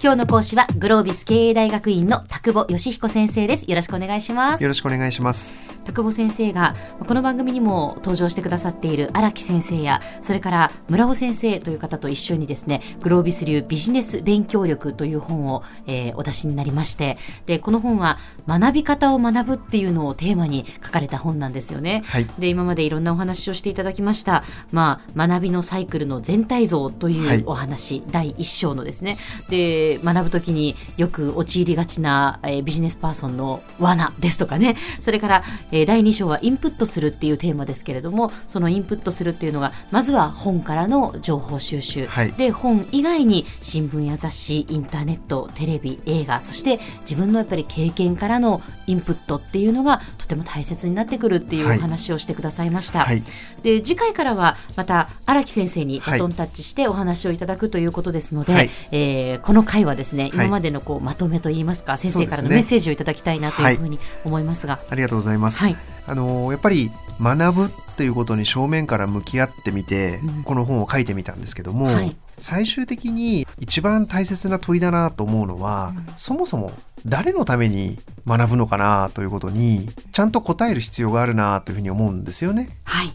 今日の講師はグロービス経営大学院の田久保義彦先生です。よろしくお願いします。よろしくお願いします。田久保先生がこの番組にも登場してくださっている荒木先生やそれから村尾先生という方と一緒にですねグロービス流ビジネス勉強力という本を、えー、お出しになりましてでこの本は学び方を学ぶっていうのをテーマに書かれた本なんですよね、はい、で今までいろんなお話をしていただきましたまあ学びのサイクルの全体像というお話、はい、第一章のですね。で学ぶときによく陥りがちな、えー、ビジネスパーソンの罠ですとかね。それから、えー、第2章はインプットするっていうテーマですけれどもそのインプットするっていうのがまずは本からの情報収集、はい、で本以外に新聞や雑誌インターネットテレビ映画そして自分のやっぱり経験からのインプットっていうのがとても大切になってくるっていうお話をしてくださいました、はい、で次回からはまた荒木先生にバトンタッチしてお話をいただくということですので、はい、えー、この回はですね今までのこうまとめといいますか、先生からのメッセージをいただきたいなというふうに思いますが、ありがとうございます、あのやっぱり学ぶっていうことに正面から向き合ってみて、うん、この本を書いてみたんですけども、最終的に一番大切な問いだなと思うのは、うん、そもそも誰のために学ぶのかなということにちゃんと答える必要があるなというふうに思うんですよね。はい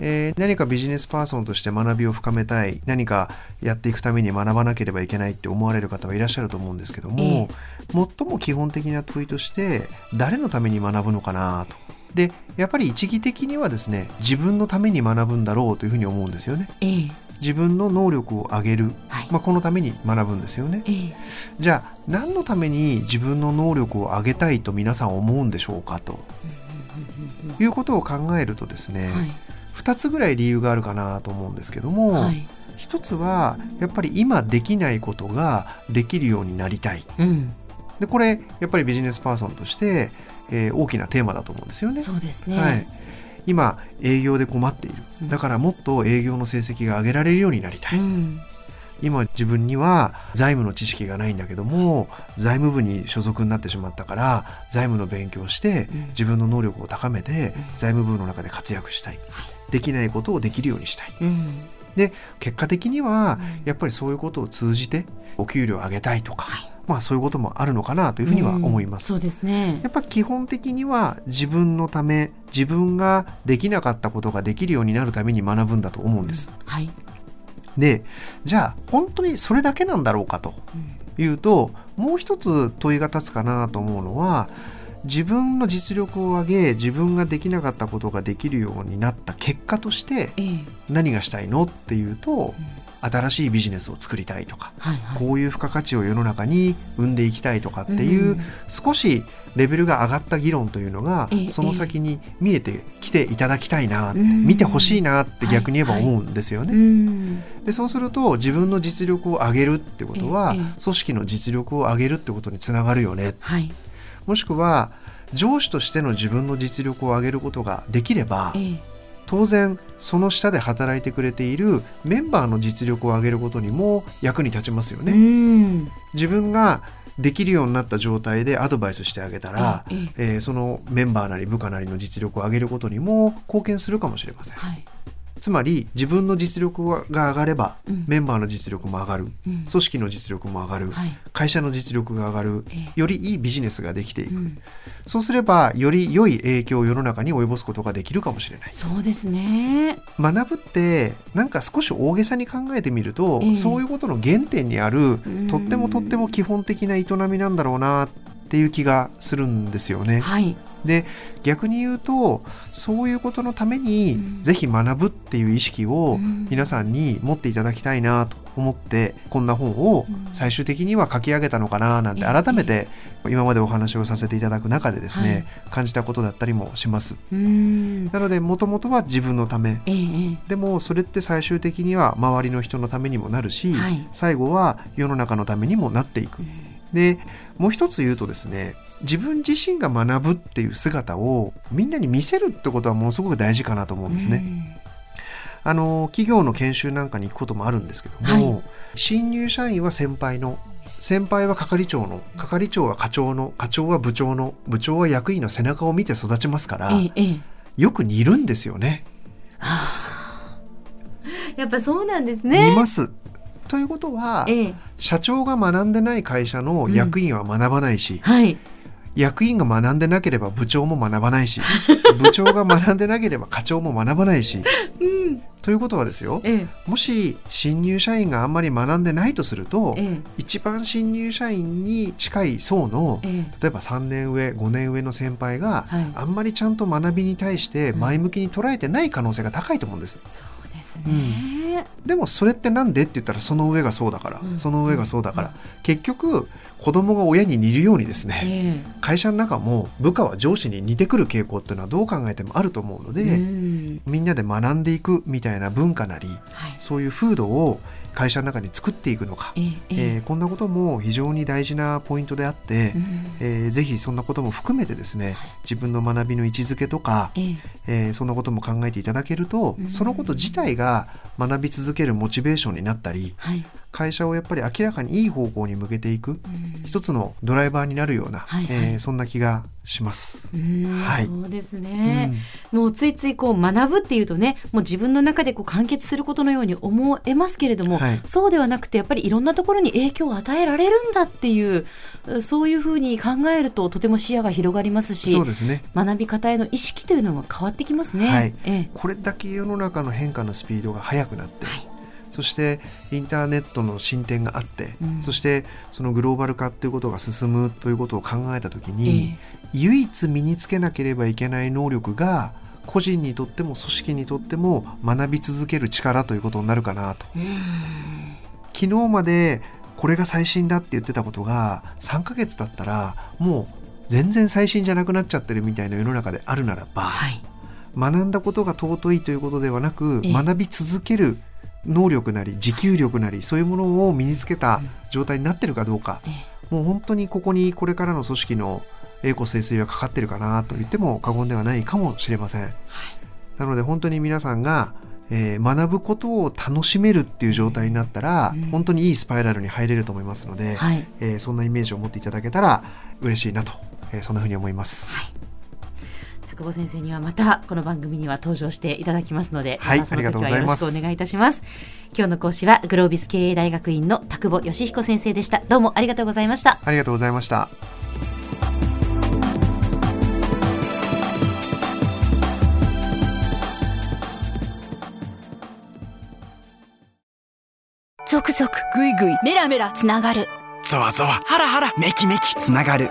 えー、何かビジネスパーソンとして学びを深めたい。何かやっていくために学ばなければいけないって思われる方はいらっしゃると思うんですけども、えー、最も基本的な問いとして誰のために学ぶのかなと。でやっぱり一義的にはですね自分のために学ぶんだろうというふうに思うんですよね。えー自分の能力を上げる、はい、まあ、このために学ぶんですよね、えー、じゃあ何のために自分の能力を上げたいと皆さん思うんでしょうかと、いうことを考えるとですね、はい、2つぐらい理由があるかなと思うんですけども、はい、1つはやっぱり今できないことができるようになりたい、うん、でこれやっぱりビジネスパーソンとして、えー、大きなテーマだと思うんですよね。そうですね、はい。今営業で困っている。だからもっと営業の成績が上げられるようになりたい、うん、今自分には財務の知識がないんだけども財務部に所属になってしまったから財務の勉強して自分の能力を高めて財務部の中で活躍したい、できないことをできるようにしたい、うん、で結果的にはやっぱりそういうことを通じてお給料を上げたいとか、まあそういうこともあるのかなというふうには思います。うん、そうですね。やっぱ基本的には自分のため、自分ができなかったことができるようになるために学ぶんだと思うんです。うん、はい。で、じゃあ本当にそれだけなんだろうかというと、うん、もう一つ問いが立つかなと思うのは。自分の実力を上げ自分ができなかったことができるようになった結果として何がしたいのっていうと、新しいビジネスを作りたいとか、はいはい、こういう付加価値を世の中に生んでいきたいとかっていう、うん、少しレベルが上がった議論というのが、えその先に見えてきていただきたいな、え、見てほしいなって逆に言えば思うんですよね。はいはい、でそうすると自分の実力を上げるってことは、組織の実力を上げるってことにつながるよね。はい、もしくは上司としての自分の実力を上げることができれば、当然その下で働いてくれているメンバーの実力を上げることにも役に立ちますよね。自分ができるようになった状態でアドバイスしてあげたら、えー、そのメンバーなり部下なりの実力を上げることにも貢献するかもしれません。はいつまり自分の実力が上がれば、うん、メンバーの実力も上がる、うん、組織の実力も上がる、はい、会社の実力が上がる、よりいいビジネスができていく、うん、そうすればより良い影響を世の中に及ぼすことができるかもしれない。そうですね。学ぶってなんか少し大げさに考えてみると、そういうことの原点にあるとってもとっても基本的な営みなんだろうなっていう気がするんですよね。はいで逆に言うとそういうことのために、ぜひ学ぶっていう意識を皆さんに持っていただきたいなと思ってこんな本を最終的には書き上げたのかななんて改めて今までお話をさせていただく中でですね、感じたことだったりもします。なのでもともとは自分のため、でもそれって最終的には周りの人のためにもなるし、最後は世の中のためにもなっていく。でもう一つ言うとですね自分自身が学ぶっていう姿をみんなに見せるってことはものすごく大事かなと思うんですね。あの企業の研修なんかに行くこともあるんですけども、はい、新入社員は先輩の先輩は係長の係長は課長の課長は部長の部長は役員の背中を見て育ちますから、ええ、よく似るんですよね。はあ、やっぱそうなんですね。似ますということは、ええ。社長が学んでない会社の役員は学ばないし、はい。役員が学んでなければ部長も学ばないし 部長が学んでなければ課長も学ばないしうん。ということはですよええ。もし新入社員があんまり学んでないとすると、え一番新入社員に近い層の例えば3年上5年上の先輩が、はい。あんまりちゃんと学びに対して前向きに捉えてない可能性が高いと思うんです。そうですね、でもそれってなんでって言ったらその上がそうだから、うん。その上がそうだから、結局子供が親に似るようにですね、え会社の中も部下は上司に似てくる傾向っていうのはどう考えてもあると思うのえで、うん。みんなで学んでいくみたいな文化なりはい。そういう風土を会社の中に作っていくのか、ええこんなことも非常に大事なポイントであって、うんえーぜひそんなことも含めてですね自分の学びの位置づけとか、ええ。えーそんなことも考えていただけると、うん。そのこと自体が学び続けるモチベーションになったりはい会社をやっぱり明らかにいい方向に向けていくうん。一つのドライバーになるような、はいはい。えーそんな気がします。うんはい。そうですうね、ん。もうついついこう学ぶっていうとねもう自分の中でこう完結することのように思えますけれども、はい。そうではなくてやっぱりいろんなところに影響を与えられるんだっていうそういうふうに考えるととても視野が広がりますしそうですね。学び方への意識というのも変わってきますね。はい。ええ。これだけ世の中の変化のスピードが速くなって、はいそしてインターネットの進展があって、うん。そしてそのグローバル化ということが進むということを考えた時に、え唯一身につけなければいけない能力が個人にとっても組織にとっても学び続ける力ということになるかなと。昨日までこれが最新だって言ってたことが3ヶ月経ったらもう全然最新じゃなくなっちゃってるみたいな世の中であるならば、はい。学んだことが尊いということではなくええ。学び続ける能力なり持久力なりそういうものを身につけた状態になってるかどうか。えもう本当にここにこれからの組織の栄枯盛衰はかかってるかなと言っても過言ではないかもしれません。なので本当に皆さんが、えー学ぶことを楽しめるっていう状態になったら、うん。本当にいいスパイラルに入れると思いますので、はい。えーそんなイメージを持っていただけたら嬉しいなと、えーそんなふうに思います。久保先生にはまたこの番組には登場していただきますので、はいその時ありがとうごはよろざいます。しくお願いいたします。今日の講師はグロービス経営大学院の田久保義彦先生でした。どうもありがとうございました。ありがとうございました。ゾクゾクグイグイメラメラつながる。ゾワゾワ。ハラハラ。メキメキ。つながる